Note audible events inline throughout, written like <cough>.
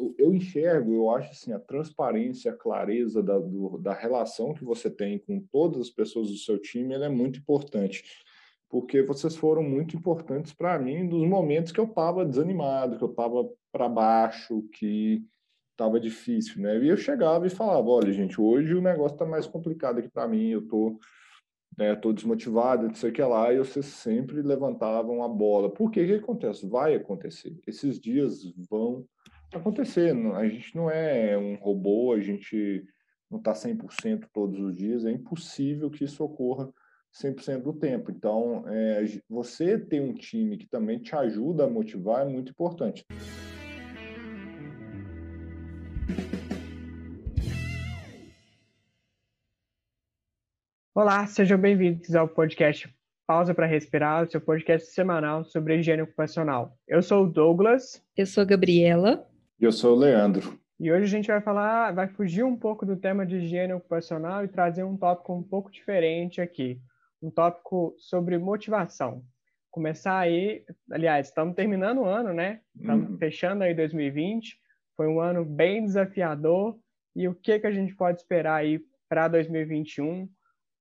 eu, eu, enxergo, eu acho assim, a transparência, a clareza da, do, da relação que você tem com todas as pessoas do seu time, ela é muito importante, porque vocês foram muito importantes para mim nos momentos que eu estava desanimado, que eu estava para baixo, que estava difícil, né? E eu chegava e falava, olha, gente, hoje o negócio está mais complicado aqui para mim, eu tô, né, tô desmotivado, não sei o que lá, e vocês sempre levantavam a bola. Por quê? O que acontece? Vai acontecer. Esses dias vão acontecer. A gente não é um robô, a gente não está 100% todos os dias, é impossível que isso ocorra 100% do tempo. Então, é, você ter um time que também te ajuda a motivar é muito importante. Olá, sejam bem-vindos ao podcast Pausa para Respirar, seu podcast semanal sobre higiene ocupacional. Eu sou o Douglas. Eu sou a Gabriela. Eu sou o Leandro. E hoje a gente vai falar, vai fugir um pouco do tema de higiene ocupacional e trazer um tópico um pouco diferente aqui. Um tópico sobre motivação. Começar aí, aliás, estamos terminando o ano, né? Estamos uhum. fechando aí 2020. Foi um ano bem desafiador. E o que, que a gente pode esperar aí para 2021?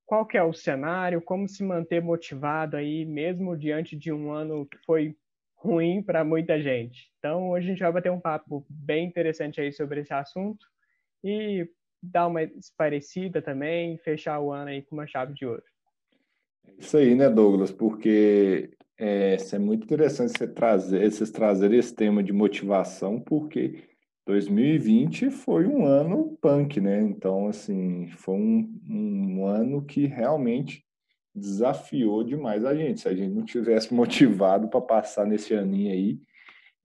Qual que é o cenário? Como se manter motivado aí, mesmo diante de um ano que foi ruim para muita gente. Então, hoje a gente vai bater um papo bem interessante aí sobre esse assunto e dar uma parecida também, fechar o ano aí com uma chave de ouro. Isso aí, né, Douglas? Porque é, é muito interessante você trazer, vocês trazerem esse tema de motivação, porque 2020 foi um ano punk, né? Então, assim, foi um, um ano que realmente desafiou demais a gente. Se a gente não tivesse <laughs> motivado para passar nesse aninho aí,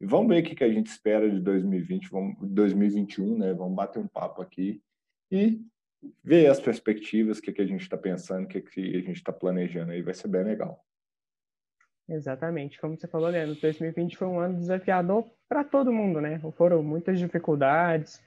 e vamos ver o que, que a gente espera de 2020, vamos, 2021, né? Vamos bater um papo aqui e ver as perspectivas, o que, que a gente está pensando, o que, que a gente está planejando aí, vai ser bem legal. Exatamente, como você falou, Leandro, 2020 foi um ano desafiador para todo mundo, né? Foram muitas dificuldades,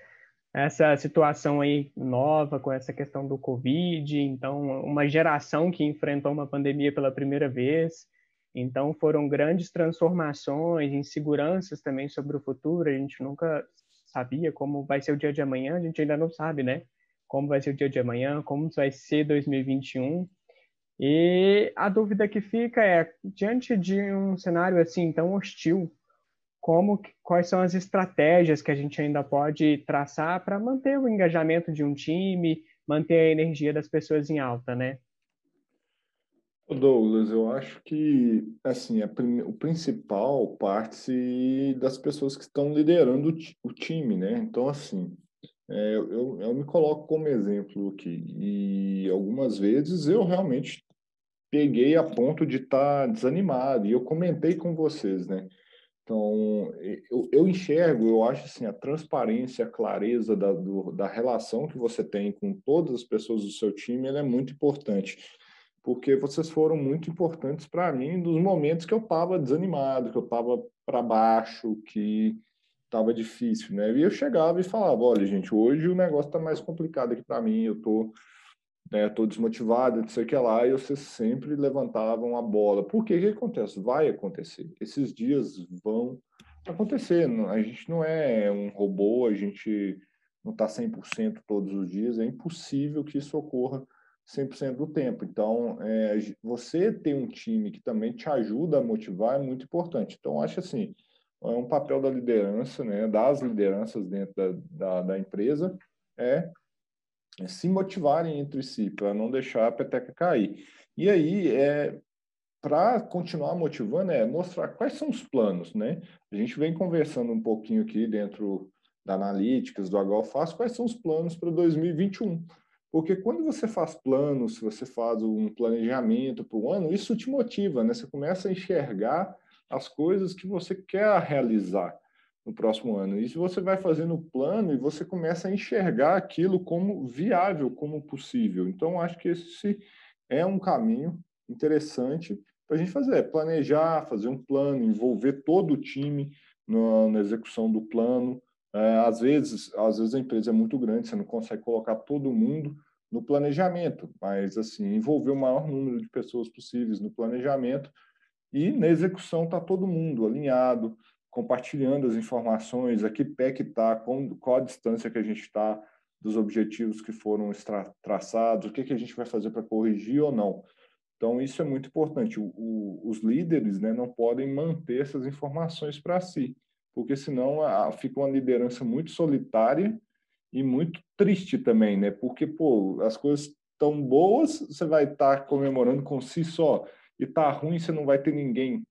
essa situação aí nova com essa questão do Covid, então uma geração que enfrentou uma pandemia pela primeira vez, então foram grandes transformações, inseguranças também sobre o futuro, a gente nunca sabia como vai ser o dia de amanhã, a gente ainda não sabe, né? Como vai ser o dia de amanhã, como vai ser 2021. E a dúvida que fica é, diante de um cenário assim tão hostil, como quais são as estratégias que a gente ainda pode traçar para manter o engajamento de um time, manter a energia das pessoas em alta, né? Douglas, eu acho que assim a prim o principal parte das pessoas que estão liderando o, o time, né? Então assim, é, eu, eu me coloco como exemplo aqui e algumas vezes eu realmente peguei a ponto de estar tá desanimado e eu comentei com vocês, né? Então, eu, eu, enxergo, eu acho assim, a transparência, a clareza da, do, da relação que você tem com todas as pessoas do seu time, é muito importante, porque vocês foram muito importantes para mim nos momentos que eu estava desanimado, que eu estava para baixo, que estava difícil, né? E eu chegava e falava, olha, gente, hoje o negócio está mais complicado aqui para mim, eu estou né, tô desmotivado, não sei o que lá, e vocês sempre levantavam a bola. Por quê? O que acontece? Vai acontecer. Esses dias vão acontecer. A gente não é um robô, a gente não está 100% todos os dias, é impossível que isso ocorra 100% do tempo. Então, é, você ter um time que também te ajuda a motivar é muito importante. Então, acho assim, é um papel da liderança, né, das lideranças dentro da, da, da empresa, é se motivarem entre si, para não deixar a peteca cair. E aí, é, para continuar motivando, é mostrar quais são os planos, né? A gente vem conversando um pouquinho aqui dentro da Analytics, do HFAS, quais são os planos para 2021. Porque quando você faz planos, você faz um planejamento para o ano, isso te motiva, né? Você começa a enxergar as coisas que você quer realizar no próximo ano. Isso você vai fazendo o plano e você começa a enxergar aquilo como viável, como possível. Então, acho que esse é um caminho interessante para a gente fazer, é planejar, fazer um plano, envolver todo o time na, na execução do plano. É, às vezes, às vezes a empresa é muito grande, você não consegue colocar todo mundo no planejamento, mas assim envolver o maior número de pessoas possíveis no planejamento e na execução está todo mundo alinhado, compartilhando as informações, a que pé que está, qual a distância que a gente está dos objetivos que foram traçados, o que, que a gente vai fazer para corrigir ou não. Então, isso é muito importante. O, o, os líderes né, não podem manter essas informações para si, porque senão a, fica uma liderança muito solitária e muito triste também, né? Porque, pô, as coisas estão boas, você vai estar tá comemorando com si só, e tá ruim, você não vai ter ninguém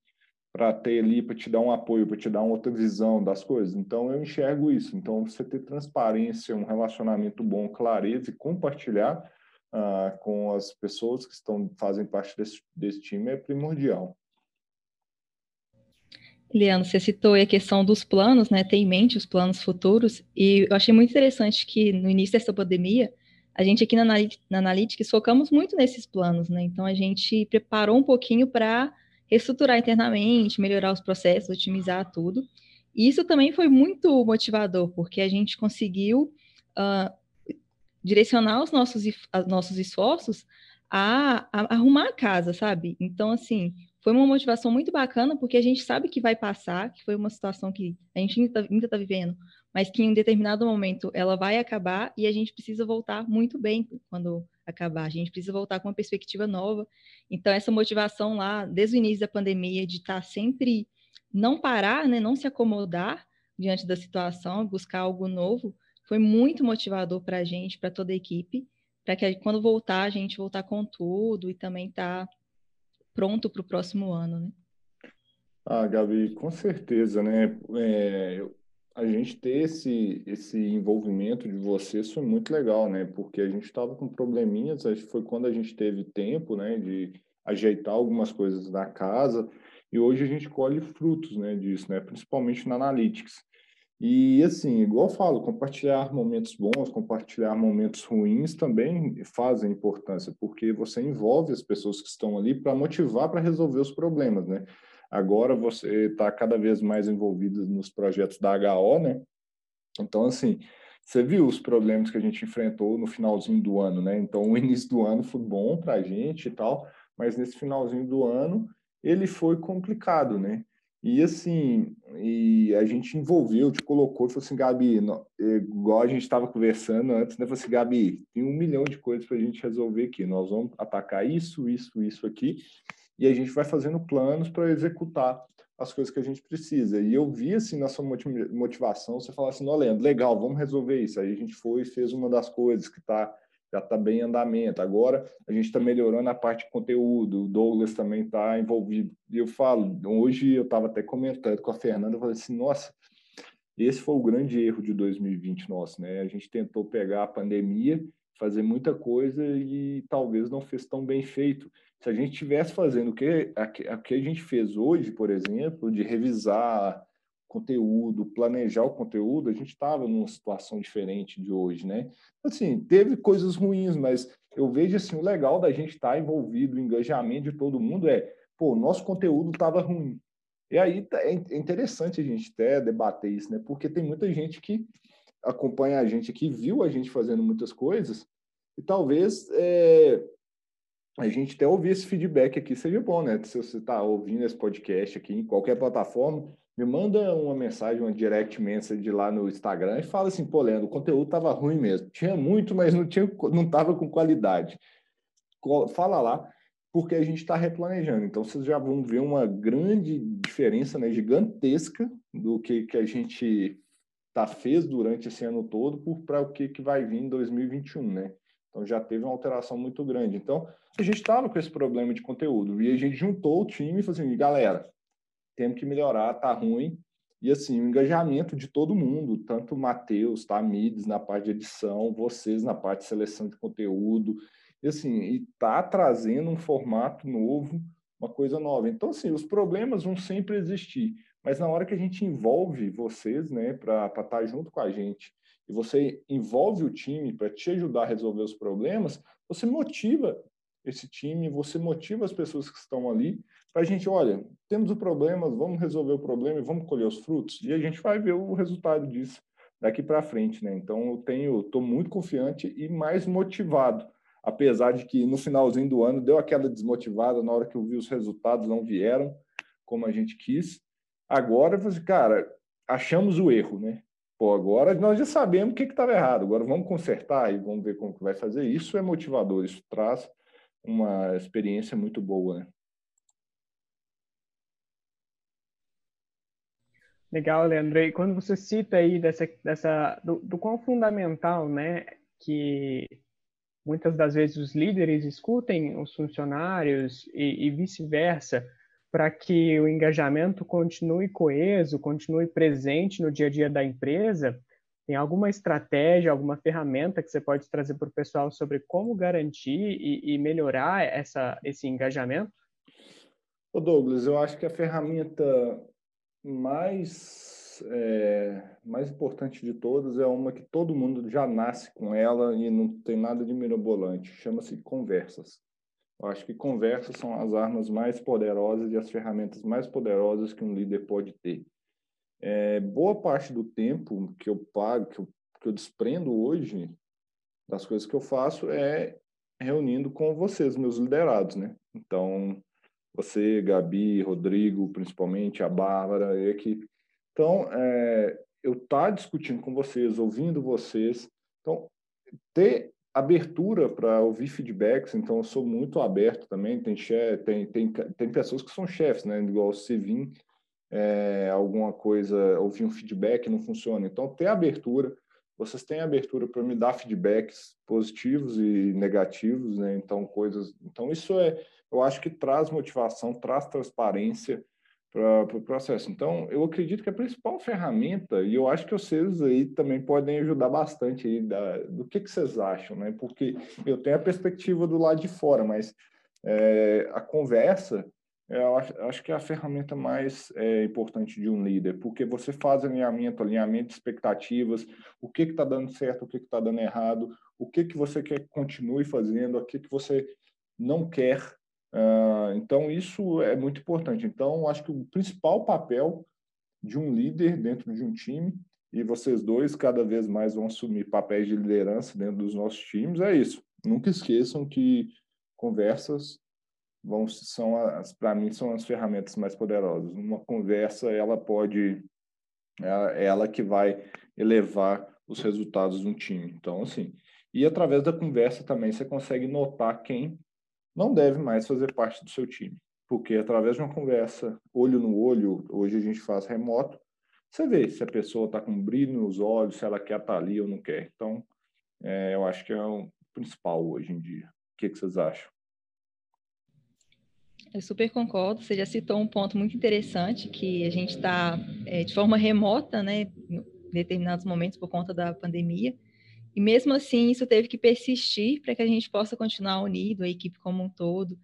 para ter ali, para te dar um apoio, para te dar uma outra visão das coisas. Então, eu enxergo isso. Então, você ter transparência, um relacionamento bom, clareza e compartilhar uh, com as pessoas que estão fazem parte desse, desse time é primordial. Leandro, você citou a questão dos planos, né? Ter em mente os planos futuros, e eu achei muito interessante que no início dessa pandemia, a gente aqui na, na Analytics focamos muito nesses planos, né? Então a gente preparou um pouquinho para reestruturar internamente, melhorar os processos, otimizar tudo. E isso também foi muito motivador, porque a gente conseguiu uh, direcionar os nossos, os nossos esforços a, a, arrumar a casa, sabe? Então, assim, foi uma motivação muito bacana, porque a gente sabe que vai passar, que foi uma situação que a gente ainda está tá vivendo, mas que em um determinado momento ela vai acabar e a gente precisa voltar muito bem quando acabar. A gente precisa voltar com uma perspectiva nova. Então, essa motivação lá, desde o início da pandemia, de estar tá sempre não parar, né, não se acomodar diante da situação, buscar algo novo, foi muito motivador para a gente, para toda a equipe, para que quando voltar, a gente voltar com tudo e também estar tá pronto para o próximo ano, né? Ah, Gabi, com certeza, né? É, a gente ter esse, esse envolvimento de vocês foi muito legal, né? Porque a gente estava com probleminhas, foi quando a gente teve tempo, né, de ajeitar algumas coisas da casa, e hoje a gente colhe frutos, né, disso, né, principalmente na Analytics. E assim, igual eu falo, compartilhar momentos bons, compartilhar momentos ruins também fazem importância, porque você envolve as pessoas que estão ali para motivar para resolver os problemas, né? Agora você está cada vez mais envolvido nos projetos da HO, né? Então, assim, você viu os problemas que a gente enfrentou no finalzinho do ano, né? Então, o início do ano foi bom para a gente e tal, mas nesse finalzinho do ano ele foi complicado, né? E assim, e a gente envolveu, te colocou, falou assim, Gabi, igual a gente estava conversando antes, né? Falou assim, Gabi, tem um milhão de coisas para a gente resolver aqui. Nós vamos atacar isso, isso, isso aqui e a gente vai fazendo planos para executar as coisas que a gente precisa. E eu vi, assim, na sua motivação, você falar assim, não, Leandro, legal, vamos resolver isso. Aí a gente foi e fez uma das coisas que tá, já está bem em andamento. Agora a gente está melhorando a parte de conteúdo, o Douglas também está envolvido. E eu falo, hoje eu estava até comentando com a Fernanda, eu falei assim, nossa, esse foi o grande erro de 2020 nosso, né? A gente tentou pegar a pandemia, fazer muita coisa e talvez não fez tão bem feito. Se a gente estivesse fazendo o que, a, a que a gente fez hoje, por exemplo, de revisar conteúdo, planejar o conteúdo, a gente estava numa situação diferente de hoje, né? Assim, teve coisas ruins, mas eu vejo assim, o legal da gente estar tá envolvido, o engajamento de todo mundo é, pô, nosso conteúdo estava ruim. E aí tá, é, é interessante a gente até debater isso, né? Porque tem muita gente que acompanha a gente aqui, viu a gente fazendo muitas coisas, e talvez é, a gente até ouvir esse feedback aqui seja bom, né? Se você está ouvindo esse podcast aqui em qualquer plataforma, me manda uma mensagem, uma direct message lá no Instagram e fala assim, pô, Leandro, o conteúdo estava ruim mesmo. Tinha muito, mas não tinha, não estava com qualidade. Fala lá, porque a gente está replanejando. Então, vocês já vão ver uma grande diferença, né, gigantesca do que, que a gente tá, fez durante esse ano todo para o que, que vai vir em 2021, né? Então já teve uma alteração muito grande. Então a gente estava com esse problema de conteúdo e a gente juntou o time e falou assim, galera, temos que melhorar, tá ruim. E assim, o engajamento de todo mundo, tanto o Matheus, tá, Mides na parte de edição, vocês na parte de seleção de conteúdo, e assim, e tá trazendo um formato novo, uma coisa nova. Então, assim, os problemas vão sempre existir, mas na hora que a gente envolve vocês, né, para estar tá junto com a gente e você envolve o time para te ajudar a resolver os problemas, você motiva esse time, você motiva as pessoas que estão ali para a gente, olha, temos o problema, vamos resolver o problema e vamos colher os frutos, e a gente vai ver o resultado disso daqui para frente, né? Então eu tenho, estou muito confiante e mais motivado, apesar de que no finalzinho do ano deu aquela desmotivada na hora que eu vi os resultados não vieram como a gente quis, Agora, cara, achamos o erro, né? Pô, agora nós já sabemos o que estava errado, agora vamos consertar e vamos ver como que vai fazer. Isso é motivador, isso traz uma experiência muito boa, né? Legal, Leandro. E quando você cita aí dessa, dessa do, do quão fundamental, né, que muitas das vezes os líderes escutem os funcionários e, e vice-versa, para que o engajamento continue coeso, continue presente no dia a dia da empresa? Tem alguma estratégia, alguma ferramenta que você pode trazer para o pessoal sobre como garantir e, e melhorar essa, esse engajamento? Ô Douglas, eu acho que a ferramenta mais, é, mais importante de todas é uma que todo mundo já nasce com ela e não tem nada de mirabolante. Chama-se conversas. Eu acho que conversas são as armas mais poderosas e as ferramentas mais poderosas que um líder pode ter. É, boa parte do tempo que eu pago, que eu, que eu desprendo hoje das coisas que eu faço é reunindo com vocês, meus liderados, né? Então, você, Gabi, Rodrigo, principalmente, a Bárbara, a equipe. Então, é, eu estar tá discutindo com vocês, ouvindo vocês. Então, ter abertura para ouvir feedbacks, então eu sou muito aberto também. Tem, chef, tem, tem, tem pessoas que são chefes, né? Igual você vir é, alguma coisa, ouvir um feedback não funciona. Então, ter abertura, vocês têm abertura para me dar feedbacks positivos e negativos, né? Então, coisas. Então, isso é, eu acho que traz motivação, traz transparência para o pro processo. Então, eu acredito que a principal ferramenta, e eu acho que vocês aí também podem ajudar bastante aí da, do que, que vocês acham, né? Porque eu tenho a perspectiva do lado de fora, mas é, a conversa, eu acho, acho, que é a ferramenta mais é, importante de um líder, porque você faz alinhamento, alinhamento de expectativas, o que está dando certo, o que está dando errado, o que, que você quer que continue fazendo, o que, que você não quer então, isso é muito importante. Então, acho que o principal papel de um líder dentro de um time, e vocês dois cada vez mais vão assumir papéis de liderança dentro dos nossos times, é isso. Nunca esqueçam que conversas vão são as para mim são as ferramentas mais poderosas. Uma conversa ela pode é ela que vai elevar os resultados de um time. Então assim, e através da conversa também você consegue notar quem não deve mais fazer parte do seu time. Porque através de uma conversa, olho no olho, hoje a gente faz remoto, você vê se a pessoa está com brilho nos olhos, se ela quer estar tá ali ou não quer. Então, é, eu acho que é o principal hoje em dia. O que, que vocês acham? Eu super concordo. Você já citou um ponto muito interessante que a gente está é, de forma remota, né, em determinados momentos por conta da pandemia. E mesmo assim, isso teve que persistir para que a gente possa continuar unido, a equipe como um todo.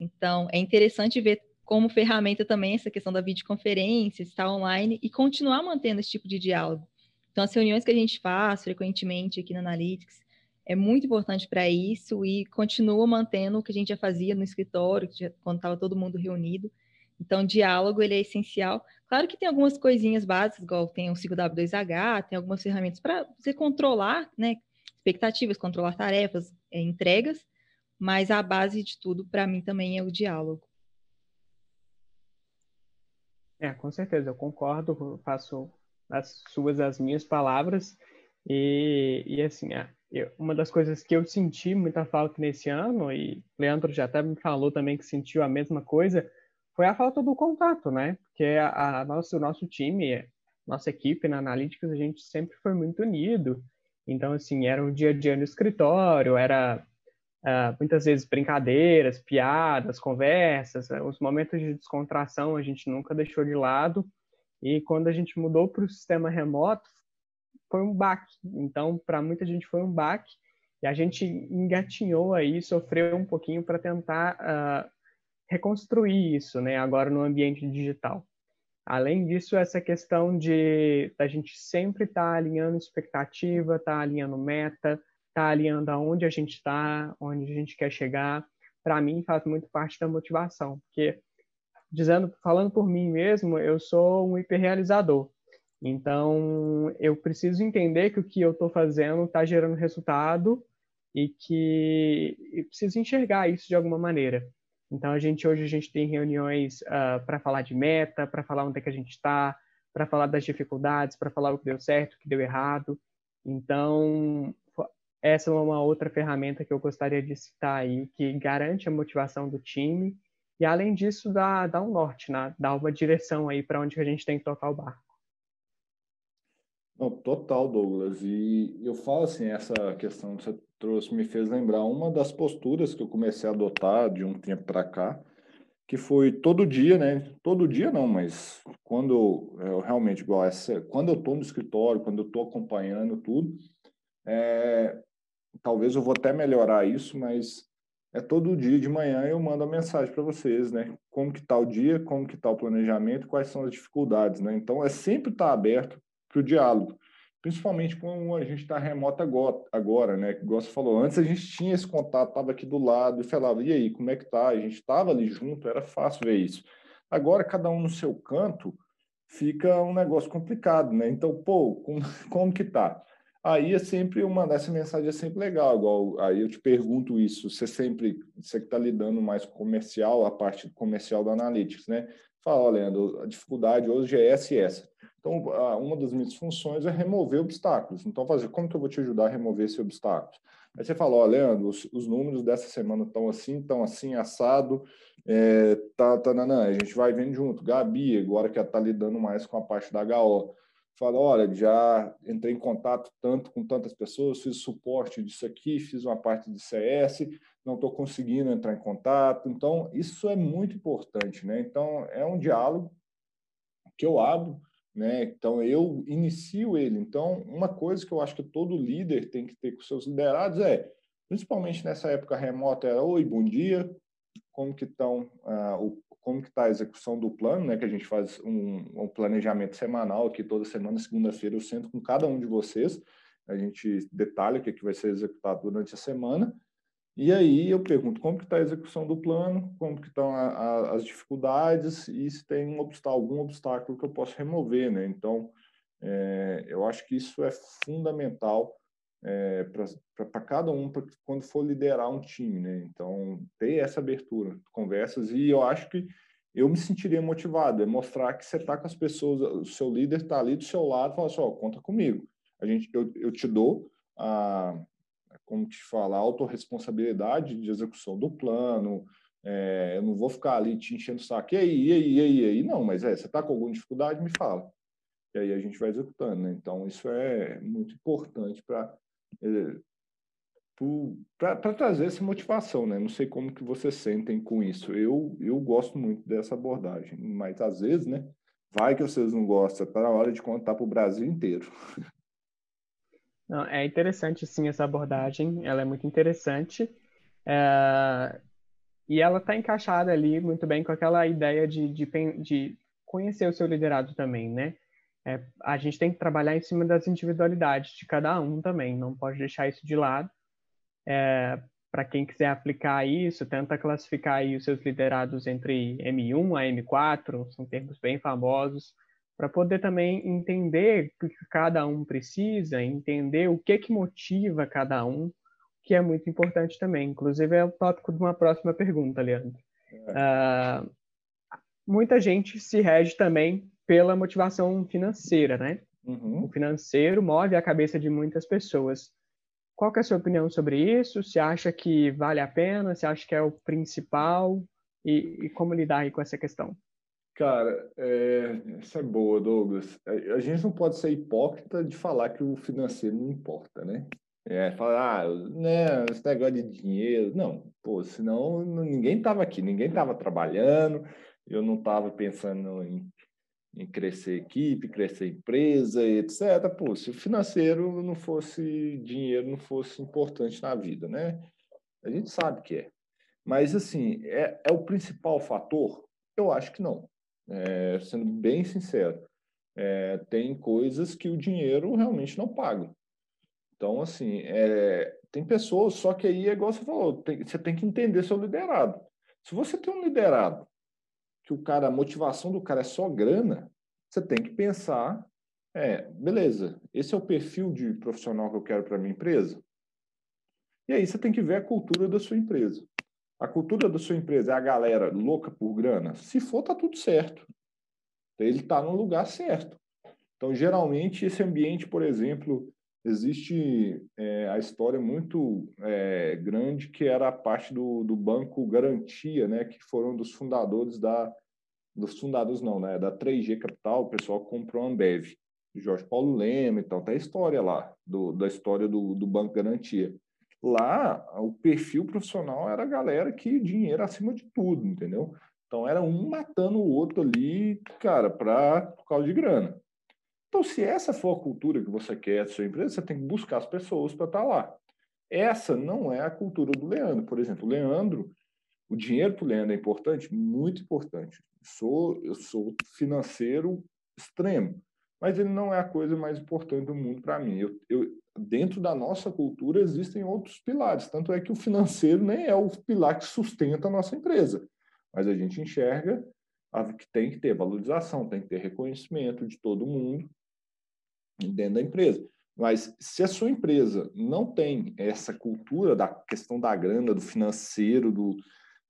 Então, é interessante ver como ferramenta também essa questão da videoconferência, estar online e continuar mantendo esse tipo de diálogo. Então, as reuniões que a gente faz frequentemente aqui na Analytics é muito importante para isso e continua mantendo o que a gente já fazia no escritório, quando estava todo mundo reunido. Então, diálogo ele é essencial. Claro que tem algumas coisinhas básicas, igual tem o 5W2H, tem algumas ferramentas para você controlar né, expectativas, controlar tarefas, é, entregas, mas a base de tudo, para mim, também é o diálogo. É, com certeza, eu concordo, faço as suas, as minhas palavras, e, e assim, é, eu, uma das coisas que eu senti muita falta nesse ano, e Leandro já até me falou também que sentiu a mesma coisa, foi a falta do contato, né? Porque a, a nosso, o nosso time, nossa equipe na Analytics, a gente sempre foi muito unido. Então, assim, era o dia a dia no escritório, era uh, muitas vezes brincadeiras, piadas, conversas, uh, os momentos de descontração a gente nunca deixou de lado. E quando a gente mudou para o sistema remoto, foi um baque. Então, para muita gente foi um baque. E a gente engatinhou aí, sofreu um pouquinho para tentar uh, reconstruir isso, né, agora no ambiente digital. Além disso, essa questão de a gente sempre estar tá alinhando expectativa, estar tá alinhando meta, tá alinhando aonde a gente está, onde a gente quer chegar, para mim faz muito parte da motivação, porque dizendo, falando por mim mesmo, eu sou um hiperrealizador. Então, eu preciso entender que o que eu estou fazendo está gerando resultado e que eu preciso enxergar isso de alguma maneira. Então, a gente hoje a gente tem reuniões uh, ah, para falar de meta, para falar onde é que a gente está, para falar das dificuldades, para falar o que deu certo, o que deu errado. Então, essa é uma outra ferramenta que eu gostaria de citar aí, que garante a motivação do time e, além disso, dá, dá um norte, né? dá uma direção aí para onde a gente tem que tocar o barco. Não, total, Douglas. E eu falo assim, essa questão que você trouxe me fez lembrar uma das posturas que eu comecei a adotar de um tempo para cá, que foi todo dia, né? Todo dia não, mas quando eu realmente igual essa, quando eu estou no escritório, quando eu estou acompanhando tudo, é, talvez eu vou até melhorar isso, mas é todo dia de manhã eu mando a mensagem para vocês, né? Como que está o dia, como que está o planejamento, quais são as dificuldades, né? Então é sempre estar tá aberto para o diálogo, principalmente quando a gente está remoto agora, né? Igual você falou, antes a gente tinha esse contato, estava aqui do lado e falava, e aí, como é que tá? A gente estava ali junto, era fácil ver isso. Agora, cada um no seu canto, fica um negócio complicado, né? Então, pô, como, <laughs> como que tá? Aí é sempre uma essa mensagem é sempre legal, igual aí eu te pergunto isso, você sempre, você que está lidando mais com comercial, a parte comercial do Analytics, né? Fala, olha, Leandro, a dificuldade hoje é essa e essa. Então, uma das minhas funções é remover obstáculos. Então, fazer como que eu vou te ajudar a remover esse obstáculo? Aí você fala, ó, Leandro, os, os números dessa semana estão assim, estão assim, assado, é, tá, tá, não, não, a gente vai vendo junto. Gabi, agora que ela está lidando mais com a parte da HO, fala, olha, já entrei em contato tanto com tantas pessoas, fiz suporte disso aqui, fiz uma parte de CS, não estou conseguindo entrar em contato. Então, isso é muito importante, né? Então, é um diálogo que eu abro né? Então eu inicio ele. Então uma coisa que eu acho que todo líder tem que ter com seus liderados é, principalmente nessa época remota, é oi, bom dia, como que estão ah, o como que está a execução do plano, né? Que a gente faz um, um planejamento semanal aqui toda semana, segunda-feira eu sento com cada um de vocês, a gente detalha o que, é que vai ser executado durante a semana e aí eu pergunto como que está a execução do plano, como que estão as dificuldades e se tem um algum obstáculo que eu posso remover, né? Então, é, eu acho que isso é fundamental é, para cada um pra, quando for liderar um time, né? Então, ter essa abertura, conversas e eu acho que eu me sentiria motivado, é mostrar que você está com as pessoas, o seu líder está ali do seu lado, fala assim, ó, conta comigo, a gente, eu, eu te dou a como te falar, autorresponsabilidade de execução do plano. É, eu não vou ficar ali te enchendo o saco. E aí, e aí, e aí, e aí? Não, mas é, você está com alguma dificuldade, me fala. E aí a gente vai executando. Né? Então, isso é muito importante para é, para trazer essa motivação, né? Não sei como que vocês sentem com isso. Eu, eu gosto muito dessa abordagem, mas às vezes, né? Vai que vocês não gostam, está na hora de contar para o Brasil inteiro. <laughs> Não, é interessante, sim, essa abordagem. Ela é muito interessante. É... E ela está encaixada ali muito bem com aquela ideia de, de, de conhecer o seu liderado também, né? É, a gente tem que trabalhar em cima das individualidades de cada um também, não pode deixar isso de lado. É, Para quem quiser aplicar isso, tenta classificar aí os seus liderados entre M1 a M4, são termos bem famosos para poder também entender o que cada um precisa, entender o que que motiva cada um, que é muito importante também. Inclusive é o tópico de uma próxima pergunta, Leandro. Uh, muita gente se rege também pela motivação financeira, né? Uhum. O financeiro move a cabeça de muitas pessoas. Qual é a sua opinião sobre isso? Você acha que vale a pena? Você acha que é o principal? E, e como lidar com essa questão? Cara, é, essa é boa, Douglas. A gente não pode ser hipócrita de falar que o financeiro não importa, né? É, falar, ah, né, esse negócio de dinheiro. Não, pô, senão ninguém estava aqui, ninguém estava trabalhando, eu não estava pensando em, em crescer equipe, crescer empresa, etc. Pô, se o financeiro não fosse dinheiro, não fosse importante na vida, né? A gente sabe que é. Mas, assim, é, é o principal fator? Eu acho que não. É, sendo bem sincero, é, tem coisas que o dinheiro realmente não paga. Então, assim, é, tem pessoas, só que aí é igual você falou, tem, você tem que entender seu liderado. Se você tem um liderado que o cara, a motivação do cara é só grana, você tem que pensar, é, beleza, esse é o perfil de profissional que eu quero para minha empresa. E aí você tem que ver a cultura da sua empresa. A cultura da sua empresa é a galera louca por grana? Se for, tá tudo certo. Ele está no lugar certo. Então, geralmente, esse ambiente, por exemplo, existe é, a história muito é, grande que era a parte do, do Banco Garantia, né, que foram dos fundadores da dos fundadores não, né, da 3G Capital, o pessoal comprou a Ambev, Jorge Paulo Lema, então tem a história lá do, da história do, do Banco Garantia. Lá, o perfil profissional era a galera que dinheiro acima de tudo, entendeu? Então era um matando o outro ali, cara, para por causa de grana. Então, se essa for a cultura que você quer da sua empresa, você tem que buscar as pessoas para estar tá lá. Essa não é a cultura do Leandro. Por exemplo, o Leandro, o dinheiro para o Leandro é importante? Muito importante. Sou, eu sou financeiro extremo, mas ele não é a coisa mais importante do mundo para mim. Eu, eu, dentro da nossa cultura existem outros pilares, tanto é que o financeiro nem é o pilar que sustenta a nossa empresa, mas a gente enxerga que tem que ter valorização, tem que ter reconhecimento de todo mundo, dentro da empresa. Mas se a sua empresa não tem essa cultura da questão da grana, do financeiro, do,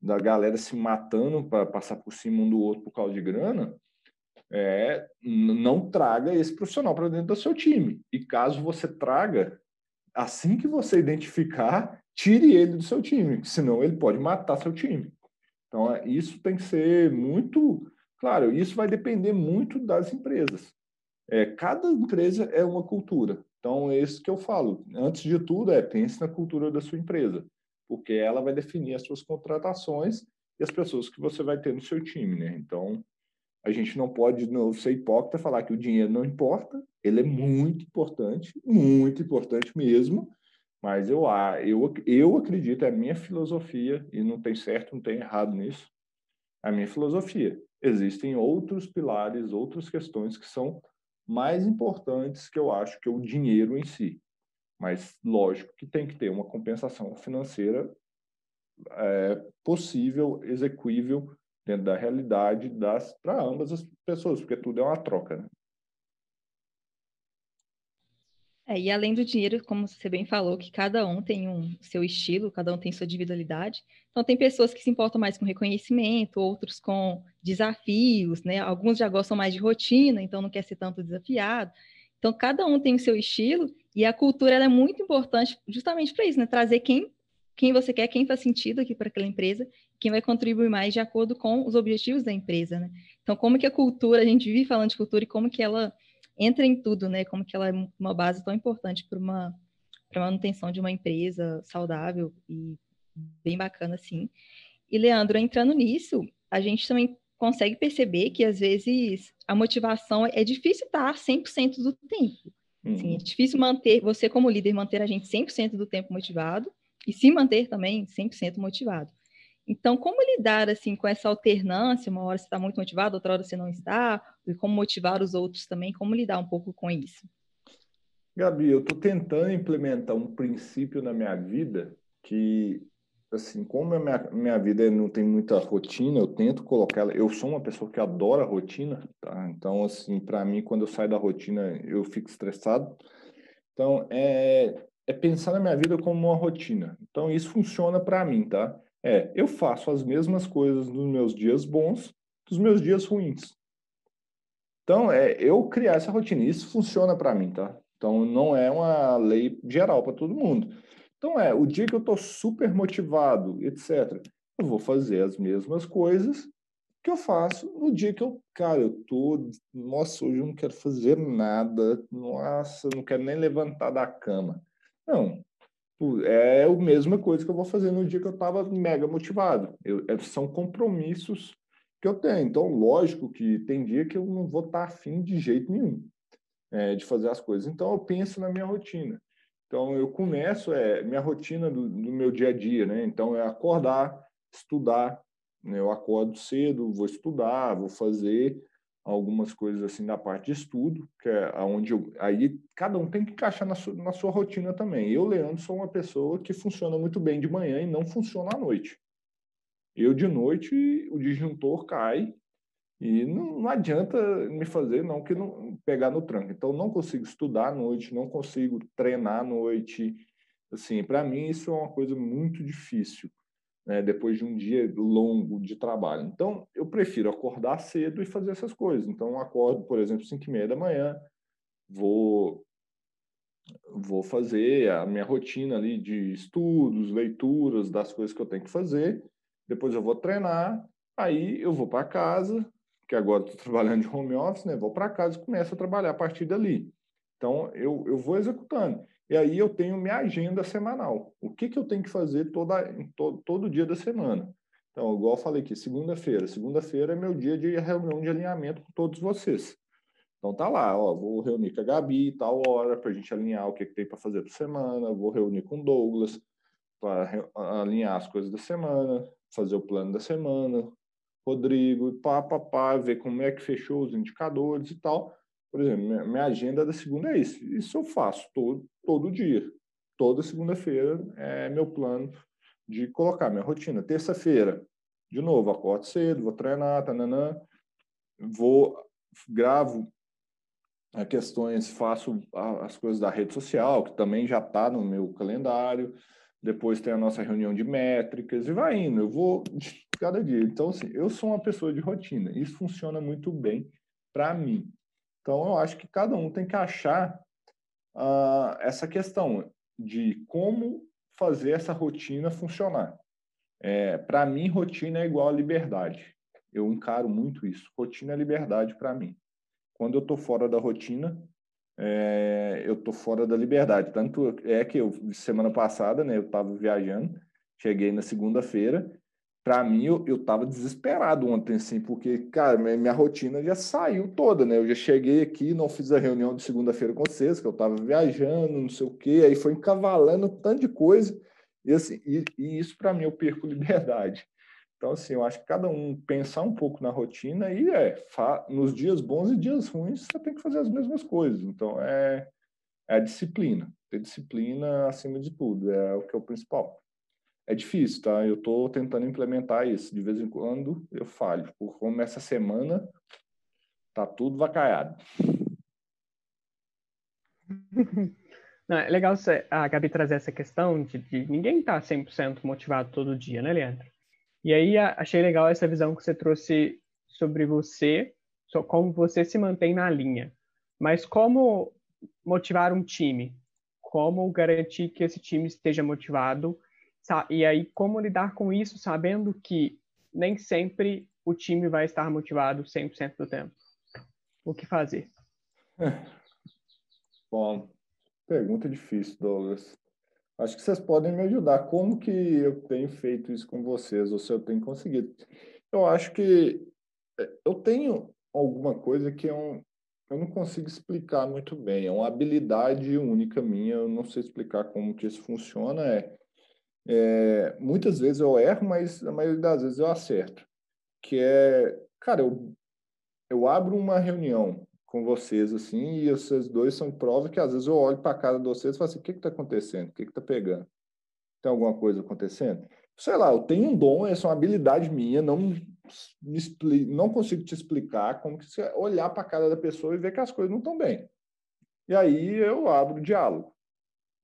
da galera se matando para passar por cima um do outro por causa de grana, é, não traga esse profissional para dentro do seu time. E caso você traga, assim que você identificar, tire ele do seu time, senão ele pode matar seu time. Então, é, isso tem que ser muito claro. Isso vai depender muito das empresas. É, cada empresa é uma cultura. Então, é isso que eu falo. Antes de tudo, é pense na cultura da sua empresa, porque ela vai definir as suas contratações e as pessoas que você vai ter no seu time, né? Então, a gente não pode ser hipócrita falar que o dinheiro não importa. Ele é muito importante, muito importante mesmo. Mas eu, eu, eu acredito, é a minha filosofia, e não tem certo, não tem errado nisso, a minha filosofia. Existem outros pilares, outras questões que são mais importantes que eu acho que é o dinheiro em si. Mas, lógico que tem que ter uma compensação financeira é, possível, execuível dentro da realidade das para ambas as pessoas, porque tudo é uma troca. Né? É, e além do dinheiro, como você bem falou, que cada um tem um seu estilo, cada um tem sua individualidade. Então, tem pessoas que se importam mais com reconhecimento, outros com desafios, né? Alguns já gostam mais de rotina, então não quer ser tanto desafiado. Então, cada um tem o seu estilo e a cultura é muito importante justamente para isso, né? Trazer quem, quem você quer, quem faz sentido aqui para aquela empresa, quem vai contribuir mais de acordo com os objetivos da empresa, né? Então, como que a cultura, a gente vive falando de cultura e como que ela entra em tudo, né? Como que ela é uma base tão importante para uma para manutenção de uma empresa saudável e bem bacana, assim. E Leandro, entrando nisso, a gente também consegue perceber que às vezes a motivação é difícil estar 100% do tempo. Assim, é uhum. difícil manter, você como líder, manter a gente 100% do tempo motivado e se manter também 100% motivado. Então, como lidar assim com essa alternância? Uma hora você está muito motivado, outra hora você não está, e como motivar os outros também? Como lidar um pouco com isso? Gabi, eu estou tentando implementar um princípio na minha vida que, assim, como a minha, minha vida não tem muita rotina, eu tento colocar ela. Eu sou uma pessoa que adora rotina, tá? Então, assim, para mim, quando eu saio da rotina, eu fico estressado. Então, é, é pensar na minha vida como uma rotina. Então, isso funciona para mim, tá? É, eu faço as mesmas coisas nos meus dias bons dos meus dias ruins. Então, é eu criar essa rotina. Isso funciona para mim, tá? Então, não é uma lei geral para todo mundo. Então, é, o dia que eu estou super motivado, etc., eu vou fazer as mesmas coisas que eu faço no dia que eu, cara, eu tô, nossa, hoje eu não quero fazer nada, nossa, não quero nem levantar da cama. Não, é a mesma coisa que eu vou fazer no dia que eu estava mega motivado. Eu, é, são compromissos que eu tenho. Então, lógico que tem dia que eu não vou estar tá afim de jeito nenhum é, de fazer as coisas. Então, eu penso na minha rotina. Então, eu começo, é, minha rotina do, do meu dia a dia, né? Então, é acordar, estudar. Né? Eu acordo cedo, vou estudar, vou fazer algumas coisas assim da parte de estudo, que é aonde eu, aí cada um tem que encaixar na sua, na sua rotina também. Eu, Leandro, sou uma pessoa que funciona muito bem de manhã e não funciona à noite. Eu de noite o disjuntor cai e não, não adianta me fazer não que não pegar no tranco. Então não consigo estudar à noite, não consigo treinar à noite. Assim, para mim isso é uma coisa muito difícil. Né, depois de um dia longo de trabalho. Então, eu prefiro acordar cedo e fazer essas coisas. Então, eu acordo, por exemplo, 5 e meia da manhã, vou vou fazer a minha rotina ali de estudos, leituras das coisas que eu tenho que fazer. Depois eu vou treinar, aí eu vou para casa, que agora estou <laughs> trabalhando de home office, né? Vou para casa e começo a trabalhar a partir dali. Então eu, eu vou executando. E aí eu tenho minha agenda semanal. O que, que eu tenho que fazer toda, todo, todo dia da semana? Então, igual eu falei aqui, segunda-feira. Segunda-feira é meu dia de reunião de alinhamento com todos vocês. Então tá lá, ó, vou reunir com a Gabi tal hora para a gente alinhar o que, que tem para fazer por semana, vou reunir com o Douglas para alinhar as coisas da semana, fazer o plano da semana, Rodrigo, pá, pá, pá, ver como é que fechou os indicadores e tal. Por exemplo, minha, minha agenda da segunda é isso. Isso eu faço todo, todo dia. Toda segunda-feira é meu plano de colocar minha rotina. Terça-feira, de novo, acordo cedo, vou treinar, tananã, vou, gravo questões, faço as coisas da rede social, que também já está no meu calendário. Depois tem a nossa reunião de métricas e vai indo. Eu vou cada dia. Então, assim, eu sou uma pessoa de rotina. Isso funciona muito bem para mim. Então, eu acho que cada um tem que achar uh, essa questão de como fazer essa rotina funcionar. É, para mim, rotina é igual a liberdade. Eu encaro muito isso. Rotina é liberdade para mim. Quando eu estou fora da rotina, é, eu estou fora da liberdade. Tanto é que eu, semana passada, né, eu estava viajando, cheguei na segunda-feira, para mim eu, eu tava desesperado ontem, assim, porque, cara, minha, minha, rotina já saiu toda, né? Eu já cheguei aqui, não fiz a reunião de segunda-feira com vocês, que eu tava viajando, não sei o quê, aí foi encavalando tanto de coisa, e assim, e, e isso para mim eu perco <laughs> liberdade. Então, assim, eu acho que cada um pensar um pouco na rotina e é, nos dias bons e dias ruins, você tem que fazer as mesmas coisas. Então, é, é a disciplina. Ter disciplina acima de tudo, é o que é o principal. É difícil, tá? Eu estou tentando implementar isso. De vez em quando eu falho. Por como essa semana tá tudo vacaiado. <laughs> Não, é legal a Gabi trazer essa questão de, de ninguém tá 100% motivado todo dia, né, Leandro? E aí achei legal essa visão que você trouxe sobre você, como você se mantém na linha. Mas como motivar um time? Como garantir que esse time esteja motivado? E aí como lidar com isso sabendo que nem sempre o time vai estar motivado 100% do tempo? O que fazer? <laughs> Bom, pergunta difícil, Douglas. Acho que vocês podem me ajudar. Como que eu tenho feito isso com vocês, ou se eu tenho conseguido? Eu acho que é, eu tenho alguma coisa que eu, eu não consigo explicar muito bem. É uma habilidade única minha, eu não sei explicar como que isso funciona. É, é muitas vezes eu erro, mas a maioria das vezes eu acerto. Que é, cara, eu, eu abro uma reunião com vocês, assim, e vocês dois são prova que às vezes eu olho para a cara de vocês e falo assim, o que está acontecendo? O que está pegando? Tem alguma coisa acontecendo? Sei lá, eu tenho um dom, essa é uma habilidade minha, não me expli não consigo te explicar como que você olhar para a cara da pessoa e ver que as coisas não estão bem. E aí eu abro o diálogo.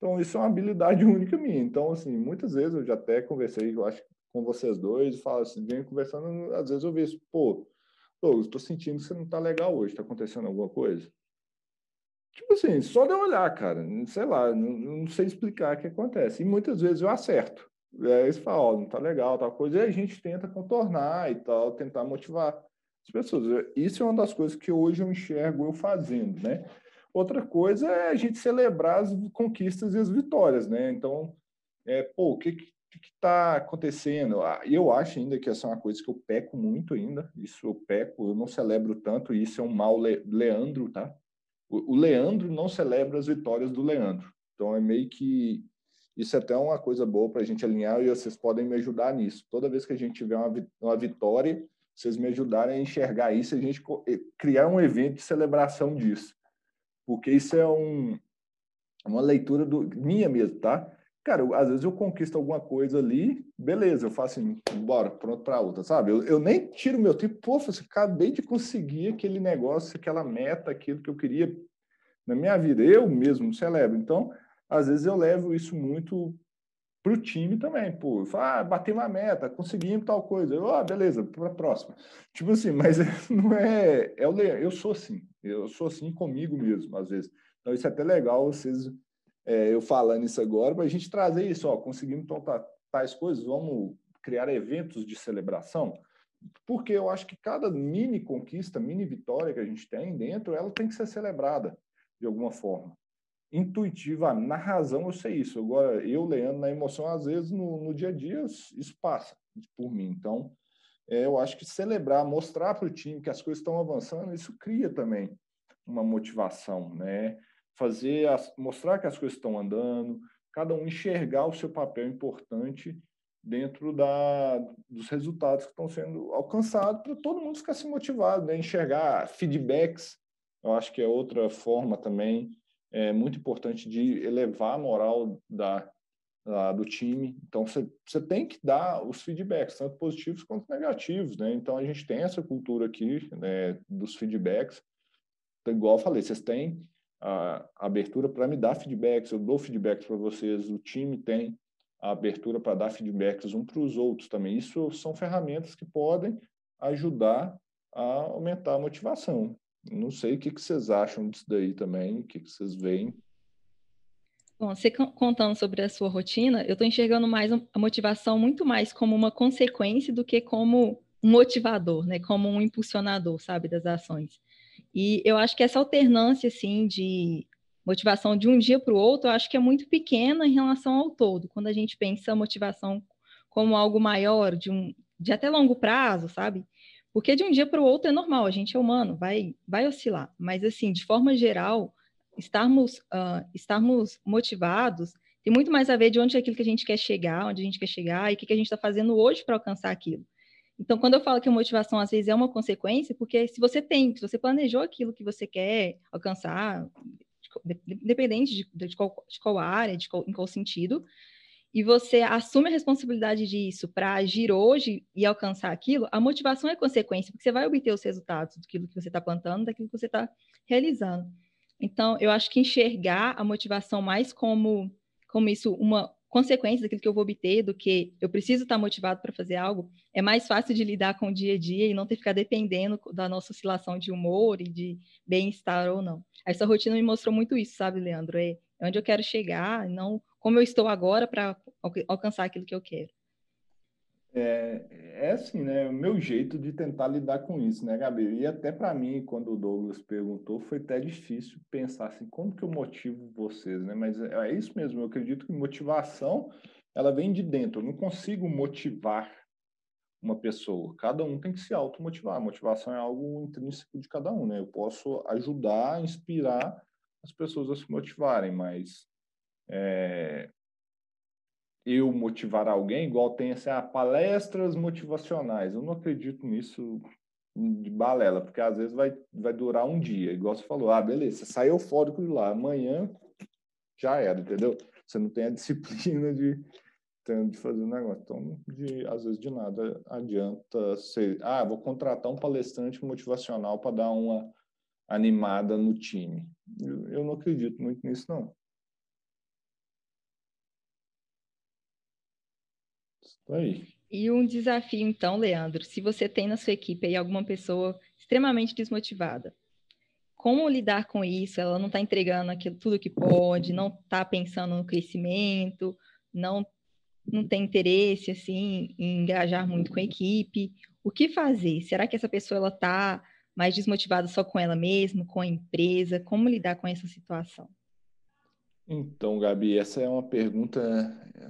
Então, isso é uma habilidade <laughs> única minha. Então, assim, muitas vezes eu já até conversei, eu acho, com vocês dois, falo assim, venho conversando, às vezes eu vejo, pô, Douglas, estou sentindo que você não está legal hoje, está acontecendo alguma coisa? Tipo assim, só de eu olhar, cara, sei lá, não, não, sei explicar o que acontece. E muitas vezes eu acerto. E aí eles falam, oh, não tá legal, tal coisa, e a gente tenta contornar e tal, tentar motivar as pessoas. Isso é uma das coisas que hoje eu enxergo eu fazendo, né? Outra coisa é a gente celebrar as conquistas e as vitórias, né? Então, é, pô, o que, está acontecendo? Ah, eu acho ainda que essa é uma coisa que eu peco muito ainda. Isso eu peco, eu não celebro tanto, e isso é um mal Le Leandro, tá? O, o Leandro não celebra as vitórias do Leandro. Então é meio que isso é até uma coisa boa para a gente alinhar e vocês podem me ajudar nisso. Toda vez que a gente tiver uma, uma vitória, vocês me ajudarem a enxergar isso, a gente criar um evento de celebração disso. Porque isso é um, uma leitura do, minha mesmo, tá? Cara, eu, às vezes eu conquisto alguma coisa ali, beleza, eu faço assim, bora, pronto para outra, sabe? Eu, eu nem tiro meu tempo, pô, assim, acabei de conseguir aquele negócio, aquela meta, aquilo que eu queria na minha vida, eu mesmo celebro. Então, às vezes eu levo isso muito para o time também, pô, ah, bateu uma meta, conseguimos tal coisa, eu, ah, beleza, para a próxima. Tipo assim, <laughs> mas <laughs> não é, é o eu sou assim, eu sou assim comigo mesmo, às vezes. Então isso é até legal vocês, é, eu falando isso agora, para a gente trazer isso, ó, conseguimos então, tais coisas, vamos criar eventos de celebração, porque eu acho que cada mini conquista, mini vitória que a gente tem dentro, ela tem que ser celebrada de alguma forma intuitiva, na razão eu sei isso. Agora, eu, Leandro, na emoção, às vezes no, no dia a dia, isso passa por mim. Então, é, eu acho que celebrar, mostrar para o time que as coisas estão avançando, isso cria também uma motivação, né? Fazer, as, mostrar que as coisas estão andando, cada um enxergar o seu papel importante dentro da, dos resultados que estão sendo alcançados para todo mundo ficar se motivado, né? Enxergar feedbacks, eu acho que é outra forma também é muito importante de elevar a moral da, da do time. Então, você tem que dar os feedbacks, tanto positivos quanto negativos, né? Então, a gente tem essa cultura aqui né, dos feedbacks. Então, igual eu falei, vocês têm a, abertura para me dar feedbacks, eu dou feedbacks para vocês, o time tem a abertura para dar feedbacks um para os outros também. Isso são ferramentas que podem ajudar a aumentar a motivação. Não sei o que, que vocês acham disso daí também, o que, que vocês veem. Bom, você contando sobre a sua rotina, eu estou enxergando mais a motivação muito mais como uma consequência do que como um motivador, né? Como um impulsionador, sabe, das ações. E eu acho que essa alternância, assim, de motivação de um dia para o outro, eu acho que é muito pequena em relação ao todo. Quando a gente pensa motivação como algo maior, de um de até longo prazo, sabe? Porque de um dia para o outro é normal, a gente é humano, vai, vai oscilar. Mas, assim, de forma geral, estarmos, uh, estarmos motivados tem muito mais a ver de onde é aquilo que a gente quer chegar, onde a gente quer chegar e o que, que a gente está fazendo hoje para alcançar aquilo. Então, quando eu falo que a motivação às vezes é uma consequência, porque se você tem, se você planejou aquilo que você quer alcançar, independente de, de, qual, de qual área, de qual, em qual sentido, e você assume a responsabilidade disso para agir hoje e alcançar aquilo, a motivação é consequência, porque você vai obter os resultados daquilo que você está plantando, daquilo que você está realizando. Então, eu acho que enxergar a motivação mais como, como isso, uma consequência daquilo que eu vou obter, do que eu preciso estar motivado para fazer algo, é mais fácil de lidar com o dia a dia e não ter que ficar dependendo da nossa oscilação de humor e de bem-estar ou não. Essa rotina me mostrou muito isso, sabe, Leandro? É onde eu quero chegar, não como eu estou agora para alcançar aquilo que eu quero. É, é assim, né? O meu jeito de tentar lidar com isso, né, Gabi? E até para mim, quando o Douglas perguntou, foi até difícil pensar assim, como que eu motivo vocês, né? Mas é, é isso mesmo, eu acredito que motivação, ela vem de dentro. Eu não consigo motivar uma pessoa. Cada um tem que se automotivar. Motivação é algo intrínseco de cada um, né? Eu posso ajudar, inspirar as pessoas a se motivarem, mas é, eu motivar alguém, igual tem assim, ah, palestras motivacionais. Eu não acredito nisso de balela, porque às vezes vai, vai durar um dia, igual você falou, ah, beleza, você sai eufórico de lá, amanhã já era, entendeu? Você não tem a <laughs> disciplina de, de fazer um negócio. Então, de, às vezes de nada adianta ser, ah, vou contratar um palestrante motivacional para dar uma animada no time. Eu, eu não acredito muito nisso, não. Aí. E um desafio, então, Leandro, se você tem na sua equipe aí alguma pessoa extremamente desmotivada, como lidar com isso? Ela não está entregando aquilo, tudo que pode, não está pensando no crescimento, não, não tem interesse assim em engajar muito com a equipe. O que fazer? Será que essa pessoa está mais desmotivada só com ela mesma, com a empresa? Como lidar com essa situação? Então, Gabi, essa é uma pergunta,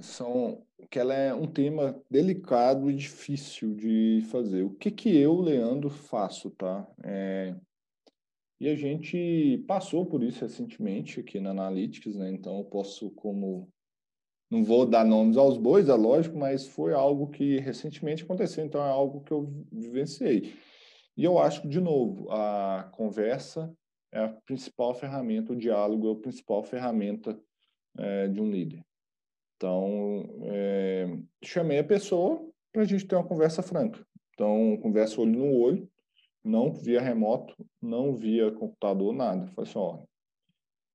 são, que ela é um tema delicado e difícil de fazer. O que que eu, Leandro, faço, tá? É, e a gente passou por isso recentemente aqui na Analytics, né? Então, eu posso, como... Não vou dar nomes aos bois, é lógico, mas foi algo que recentemente aconteceu, então é algo que eu vivenciei. E eu acho que, de novo, a conversa é a principal ferramenta, o diálogo é a principal ferramenta é, de um líder. Então, é, chamei a pessoa para a gente ter uma conversa franca. Então, conversa olho no olho, não via remoto, não via computador, nada. Falei assim, ó,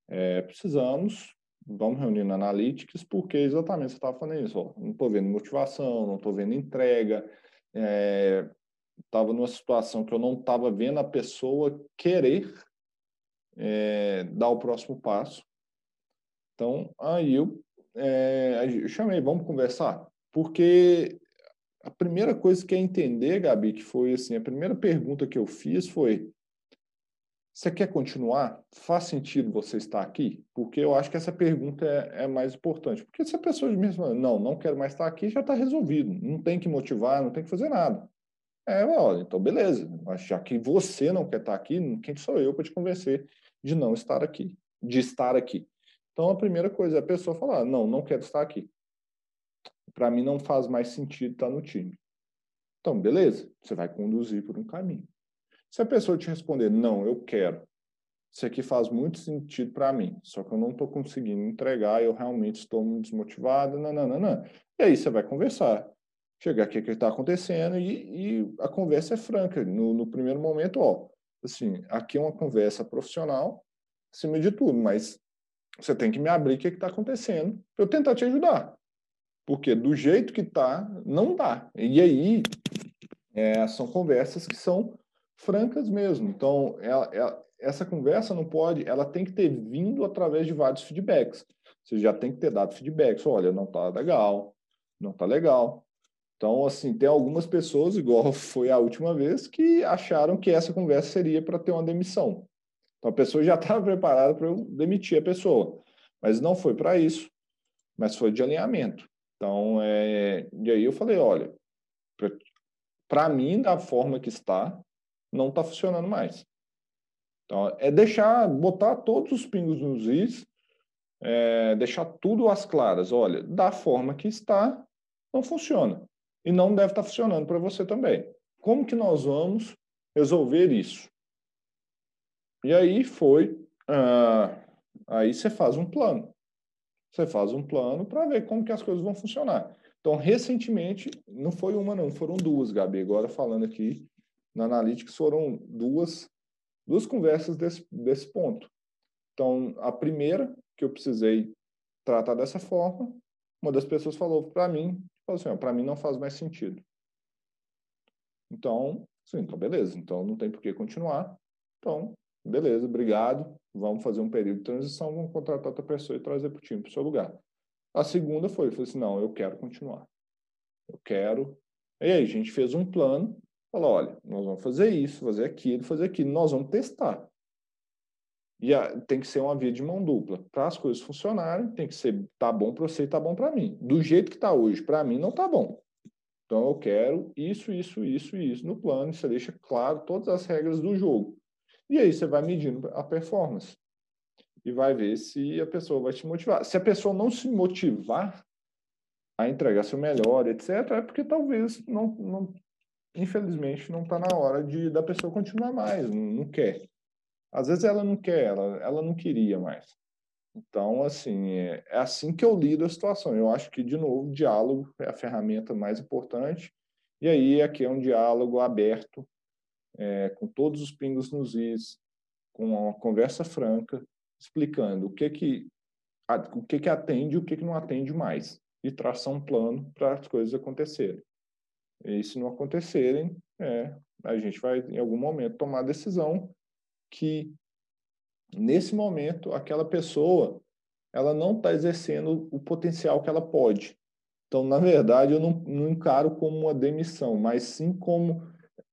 é, precisamos vamos reunir na Analytics, porque exatamente você estava falando isso, ó, não estou vendo motivação, não estou vendo entrega, estava é, numa situação que eu não estava vendo a pessoa querer é, dar o próximo passo. Então, aí eu, é, eu chamei, vamos conversar, porque a primeira coisa que é entender, Gabi, que foi assim, a primeira pergunta que eu fiz foi você quer continuar? Faz sentido você estar aqui? Porque eu acho que essa pergunta é, é mais importante. Porque se a pessoa mesmo fala, não, não quero mais estar aqui, já está resolvido. Não tem que motivar, não tem que fazer nada. É, olha, então beleza. Mas já que você não quer estar aqui, quem sou eu para te convencer de não estar aqui, de estar aqui? Então a primeira coisa é a pessoa falar, não, não quero estar aqui. Para mim não faz mais sentido estar no time. Então, beleza, você vai conduzir por um caminho. Se a pessoa te responder, não, eu quero, isso aqui faz muito sentido para mim, só que eu não estou conseguindo entregar, eu realmente estou muito desmotivado, não. E aí você vai conversar, chegar aqui o que está acontecendo e, e, a conversa é franca. No, no, primeiro momento, ó, assim, aqui é uma conversa profissional, acima de tudo, mas você tem que me abrir o que está acontecendo para eu tentar te ajudar. Porque do jeito que está, não dá. E aí, é, são conversas que são francas mesmo. Então, ela, ela, essa conversa não pode, ela tem que ter vindo através de vários feedbacks. Você já tem que ter dado feedbacks. Olha, não tá legal, não tá legal. Então, assim, tem algumas pessoas, igual <laughs> foi a última vez, que acharam que essa conversa seria para ter uma demissão. Então, a pessoa já estava preparada para eu demitir a pessoa. Mas não foi para isso, mas foi de alinhamento. Então, é... e aí eu falei, olha, para mim, da forma que está, não está funcionando mais. Então, é deixar, botar todos os pingos nos is, é, deixar tudo às claras. Olha, da forma que está, não funciona. E não deve estar tá funcionando para você também. Como que nós vamos resolver isso? E aí foi, ah, aí você faz um plano. Você faz um plano para ver como que as coisas vão funcionar. Então, recentemente, não foi uma não, foram duas, Gabi, agora falando aqui na Analytics foram duas, duas conversas desse, desse ponto. Então, a primeira, que eu precisei tratar dessa forma, uma das pessoas falou para mim, falou assim, para mim não faz mais sentido. Então, sim, então beleza, então não tem por que continuar. Então, beleza, obrigado, vamos fazer um período de transição, vamos contratar outra pessoa e trazer para o time para o seu lugar. A segunda foi, foi assim, não, eu quero continuar. Eu quero. E aí, a gente fez um plano Falou, olha, nós vamos fazer isso, fazer aquilo, fazer aquilo, nós vamos testar. E a, tem que ser uma via de mão dupla. Para as coisas funcionarem, tem que ser tá bom para você e tá bom para mim. Do jeito que está hoje, para mim não tá bom. Então eu quero isso, isso, isso e isso no plano. Você deixa claro todas as regras do jogo. E aí você vai medindo a performance e vai ver se a pessoa vai te motivar. Se a pessoa não se motivar a entregar seu melhor, etc., é porque talvez não, não infelizmente, não está na hora de da pessoa continuar mais, não, não, quer. Às vezes ela não quer, ela, ela não queria mais. Então, assim, é, é assim que eu lido a situação. Eu acho que, de novo, o diálogo é a ferramenta mais importante. E aí, aqui é um diálogo aberto, é, com todos os pingos nos is, com uma conversa franca, explicando o que que, o que, que atende e o que, que não atende mais. E traçar um plano para as coisas acontecerem. E se não acontecerem, é, a gente vai, em algum momento, tomar a decisão que, nesse momento, aquela pessoa ela não está exercendo o potencial que ela pode. Então, na verdade, eu não, não encaro como uma demissão, mas sim como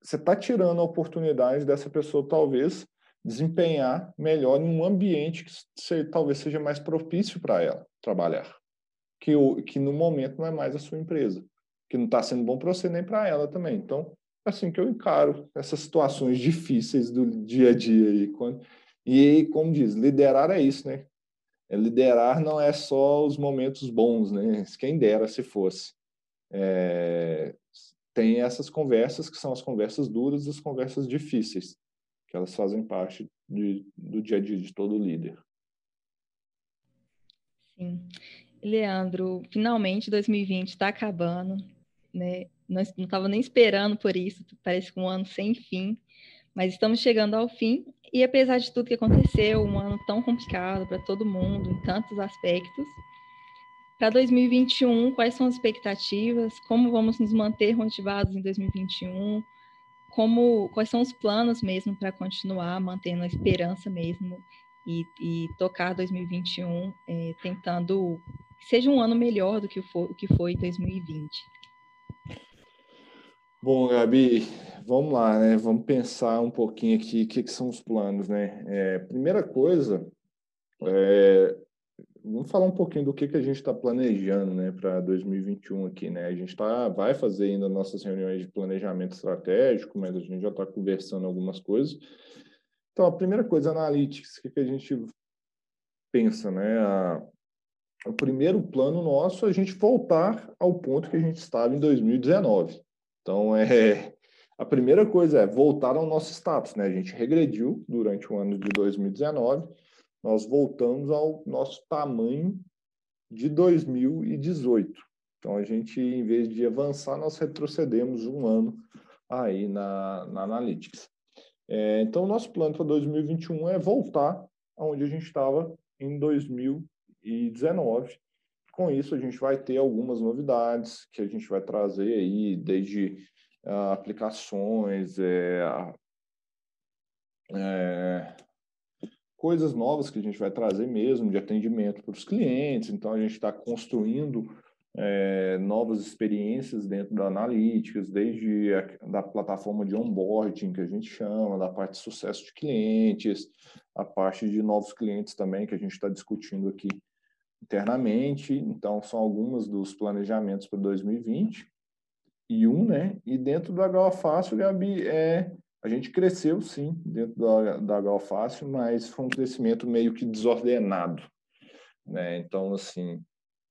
você está tirando a oportunidade dessa pessoa, talvez, desempenhar melhor em um ambiente que talvez seja mais propício para ela trabalhar, que, que no momento não é mais a sua empresa que não está sendo bom para você nem para ela também. Então, é assim que eu encaro essas situações difíceis do dia a dia. Aí. E, como diz, liderar é isso, né? É, liderar não é só os momentos bons, né? Quem dera se fosse. É, tem essas conversas que são as conversas duras e as conversas difíceis, que elas fazem parte de, do dia a dia de todo líder. Sim. Leandro, finalmente 2020 está acabando né? Não estava nem esperando por isso, parece um ano sem fim, mas estamos chegando ao fim e apesar de tudo que aconteceu, um ano tão complicado para todo mundo, em tantos aspectos, para 2021, quais são as expectativas? Como vamos nos manter motivados em 2021? Como, quais são os planos mesmo para continuar mantendo a esperança mesmo e, e tocar 2021, é, tentando que seja um ano melhor do que foi, o que foi 2020? Bom, Gabi, vamos lá, né? Vamos pensar um pouquinho aqui o que, que, são os planos, né? É, primeira coisa, é, vamos falar um pouquinho do que, que a gente está planejando, né, para 2021 aqui, né? A gente tá, vai fazer ainda nossas reuniões de planejamento estratégico, mas a gente já está conversando algumas coisas. Então, a primeira coisa, analytics, o que, que a gente pensa, né? A, o primeiro plano nosso é a gente voltar ao ponto que a gente estava em 2019. Então, é, a primeira coisa é voltar ao nosso status, né? A gente regrediu durante o ano de 2019, nós voltamos ao nosso tamanho de 2018. Então, a gente, em vez de avançar, nós retrocedemos um ano aí na, na Analytics. É, então, nosso plano para 2021 é voltar aonde a gente estava em 2019 com isso, a gente vai ter algumas novidades que a gente vai trazer aí, desde uh, aplicações, é, é, coisas novas que a gente vai trazer mesmo de atendimento para os clientes. Então, a gente está construindo é, novas experiências dentro da Analytics, desde a da plataforma de onboarding, que a gente chama, da parte de sucesso de clientes, a parte de novos clientes também, que a gente está discutindo aqui internamente. Então, são algumas dos planejamentos para 2020 e um, né? E dentro do HO Fácil, Gabi, é, a gente cresceu sim dentro do HO Fácil, mas foi um crescimento meio que desordenado, né? Então, assim,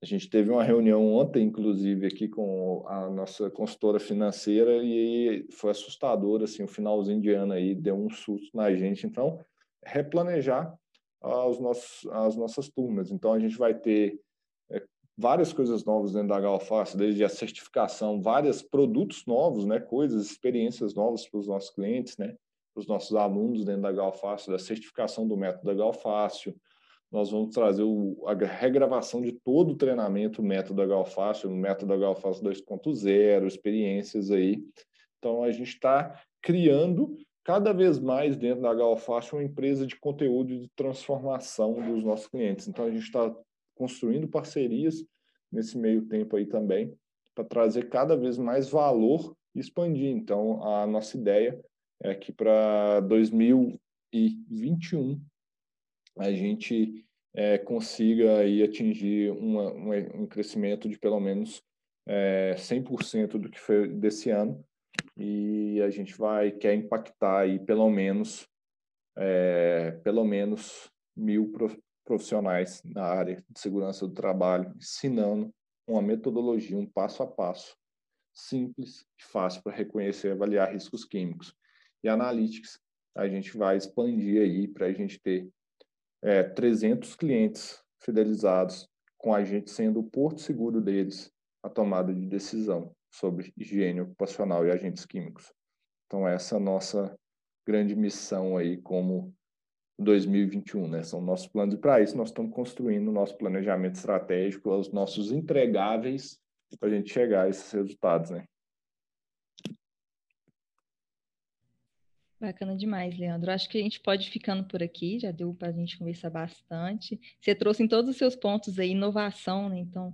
a gente teve uma reunião ontem, inclusive, aqui com a nossa consultora financeira e foi assustador, assim, o finalzinho de ano aí deu um susto na gente. Então, replanejar nossos, às nossas turmas. Então, a gente vai ter várias coisas novas dentro da Galface, desde a certificação, vários produtos novos, né, coisas, experiências novas para os nossos clientes, né, para os nossos alunos dentro da Galfácil, da certificação do método da. Nós vamos trazer o, a regravação de todo o treinamento método da o método da Galfácil 2.0, experiências aí. Então, a gente está criando cada vez mais dentro da Galfast uma empresa de conteúdo de transformação dos nossos clientes. Então, a gente está construindo parcerias nesse meio tempo aí também, para trazer cada vez mais valor e expandir. Então, a nossa ideia é que para 2021 a gente é, consiga aí atingir uma, um crescimento de pelo menos é, 100% do que foi desse ano, e a gente vai quer impactar aí pelo menos é, pelo menos mil profissionais na área de segurança do trabalho, ensinando uma metodologia, um passo a passo simples e fácil para reconhecer e avaliar riscos químicos. E analytics a gente vai expandir aí para a gente ter é, 300 clientes fidelizados, com a gente sendo o porto seguro deles a tomada de decisão sobre higiene ocupacional e agentes químicos. Então, essa é a nossa grande missão aí como 2021, né? São nossos planos e para isso nós estamos construindo o nosso planejamento estratégico, os nossos entregáveis para a gente chegar a esses resultados, né? Bacana demais, Leandro. Acho que a gente pode ficando por aqui, já deu para a gente conversar bastante. Você trouxe em todos os seus pontos aí inovação, né? Então,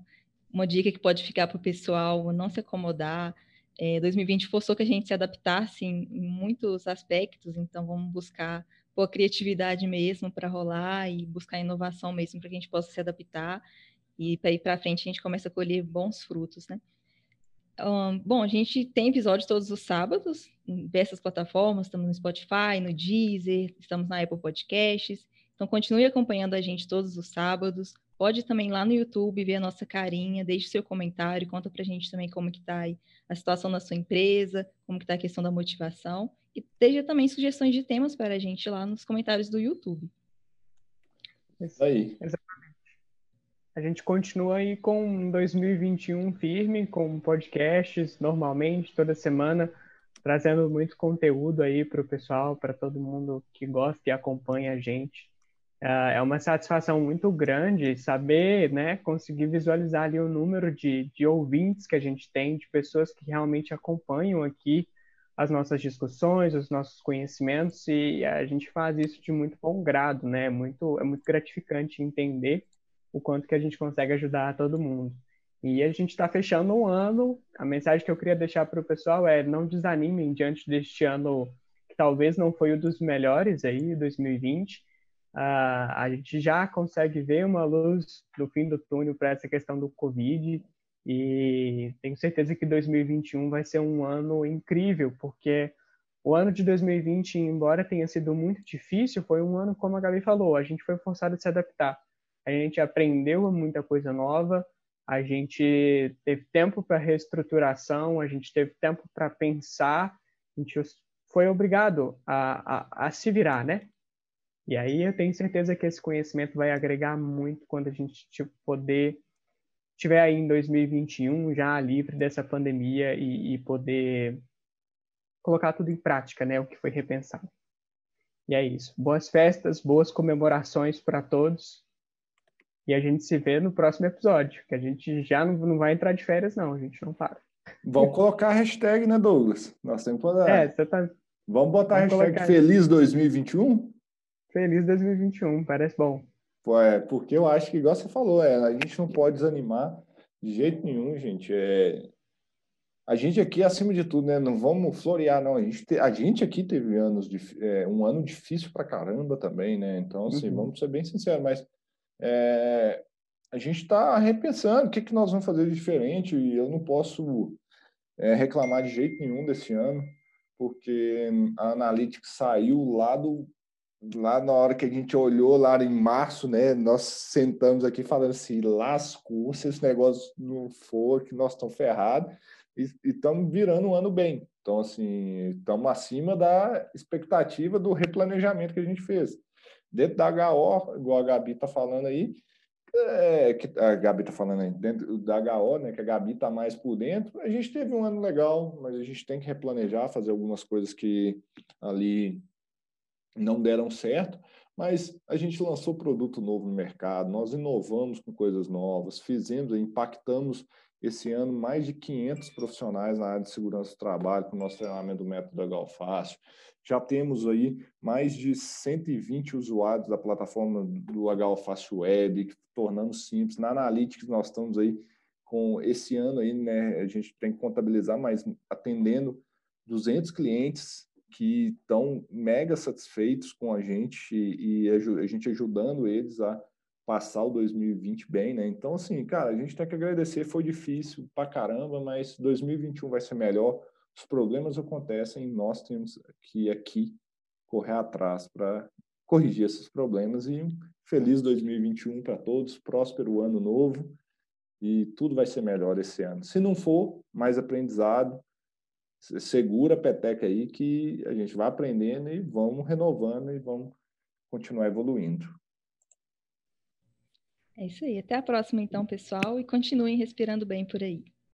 uma dica que pode ficar para o pessoal não se acomodar. É, 2020 forçou que a gente se adaptasse em, em muitos aspectos, então vamos buscar pôr criatividade mesmo para rolar e buscar inovação mesmo para que a gente possa se adaptar. E para ir para frente a gente começa a colher bons frutos, né? Um, bom, a gente tem episódios todos os sábados em diversas plataformas, estamos no Spotify, no Deezer, estamos na Apple Podcasts, então continue acompanhando a gente todos os sábados, Pode também lá no YouTube ver a nossa carinha, deixe seu comentário, conta pra gente também como que tá a situação da sua empresa, como que tá a questão da motivação e deixa também sugestões de temas para a gente lá nos comentários do YouTube. Isso aí. Exatamente. A gente continua aí com 2021 firme, com podcasts normalmente, toda semana, trazendo muito conteúdo aí para o pessoal, para todo mundo que gosta e acompanha a gente. Uh, é uma satisfação muito grande saber, né, conseguir visualizar ali o número de, de ouvintes que a gente tem, de pessoas que realmente acompanham aqui as nossas discussões, os nossos conhecimentos, e a gente faz isso de muito bom grado, né? Muito, é muito gratificante entender o quanto que a gente consegue ajudar todo mundo. E a gente está fechando um ano. A mensagem que eu queria deixar para o pessoal é: não desanimem diante deste ano que talvez não foi o dos melhores aí, 2020. Uh, ah, a gente já consegue ver uma luz no fim do túnel para essa questão do Covid e tenho certeza que 2021 vai ser um ano incrível, porque o ano de 2020, embora tenha sido muito difícil, foi um ano, como a Gabi falou, a gente foi forçado a se adaptar. A gente aprendeu muita coisa nova, a gente teve tempo para reestruturação, a gente teve tempo para pensar, a gente foi obrigado a, a, a, se virar, né? E aí eu tenho certeza que esse conhecimento vai agregar muito quando a gente tipo, poder estiver aí em 2021 já livre dessa pandemia e, e poder colocar tudo em prática, né? O que foi repensado. E é isso. Boas festas, boas comemorações para todos. E a gente se vê no próximo episódio, que a gente já não, não vai entrar de férias, não, a gente não para. Vamos colocar a hashtag, né, Douglas? Nós temos que. É, você tá. Vamos botar Vamos a hashtag colocar... Feliz 2021? Feliz 2021, parece bom. É, porque eu acho que, igual você falou, é, a gente não pode desanimar de jeito nenhum, gente. É, a gente aqui, acima de tudo, né? Não vamos florear, não. A gente, te, a gente aqui teve anos de, é, um ano difícil pra caramba também, né? Então, assim, uhum. vamos ser bem sinceros, mas é, a gente está repensando o que, que nós vamos fazer de diferente e eu não posso é, reclamar de jeito nenhum desse ano, porque a Analytics saiu lá do lá na hora que a gente olhou lá em março, né, nós sentamos aqui falando assim, lascou, se esse negócio não for, que nós estamos ferrados, e estamos virando um ano bem. Então, assim, estamos acima da expectativa do replanejamento que a gente fez. Dentro da HO, igual a Gabi está falando aí, é, que a Gabi está falando aí, dentro da HO, né, que a Gabi está mais por dentro, a gente teve um ano legal, mas a gente tem que replanejar, fazer algumas coisas que ali não deram certo, mas a gente lançou produto novo no mercado, nós inovamos com coisas novas, fizemos, impactamos esse ano mais de 500 profissionais na área de segurança do trabalho com o nosso treinamento do método da Galfácio. Já temos aí mais de 120 usuários da plataforma do HFácil Web, tornando simples. Na Analytics nós estamos aí com esse ano aí, né, a gente tem que contabilizar, mas atendendo 200 clientes que estão mega satisfeitos com a gente e, e a gente ajudando eles a passar o 2020 bem, né? Então, assim, cara, a gente tem que agradecer, foi difícil pra caramba, mas 2021 vai ser melhor os problemas acontecem, nós temos que aqui correr atrás para corrigir esses problemas e feliz 2021 para todos, próspero ano novo e tudo vai ser melhor esse ano. Se não for, mais aprendizado, segura a peteca aí que a gente vai aprendendo e vamos renovando e vamos continuar evoluindo. É isso aí. Até a próxima, então, pessoal, e continuem respirando bem por aí.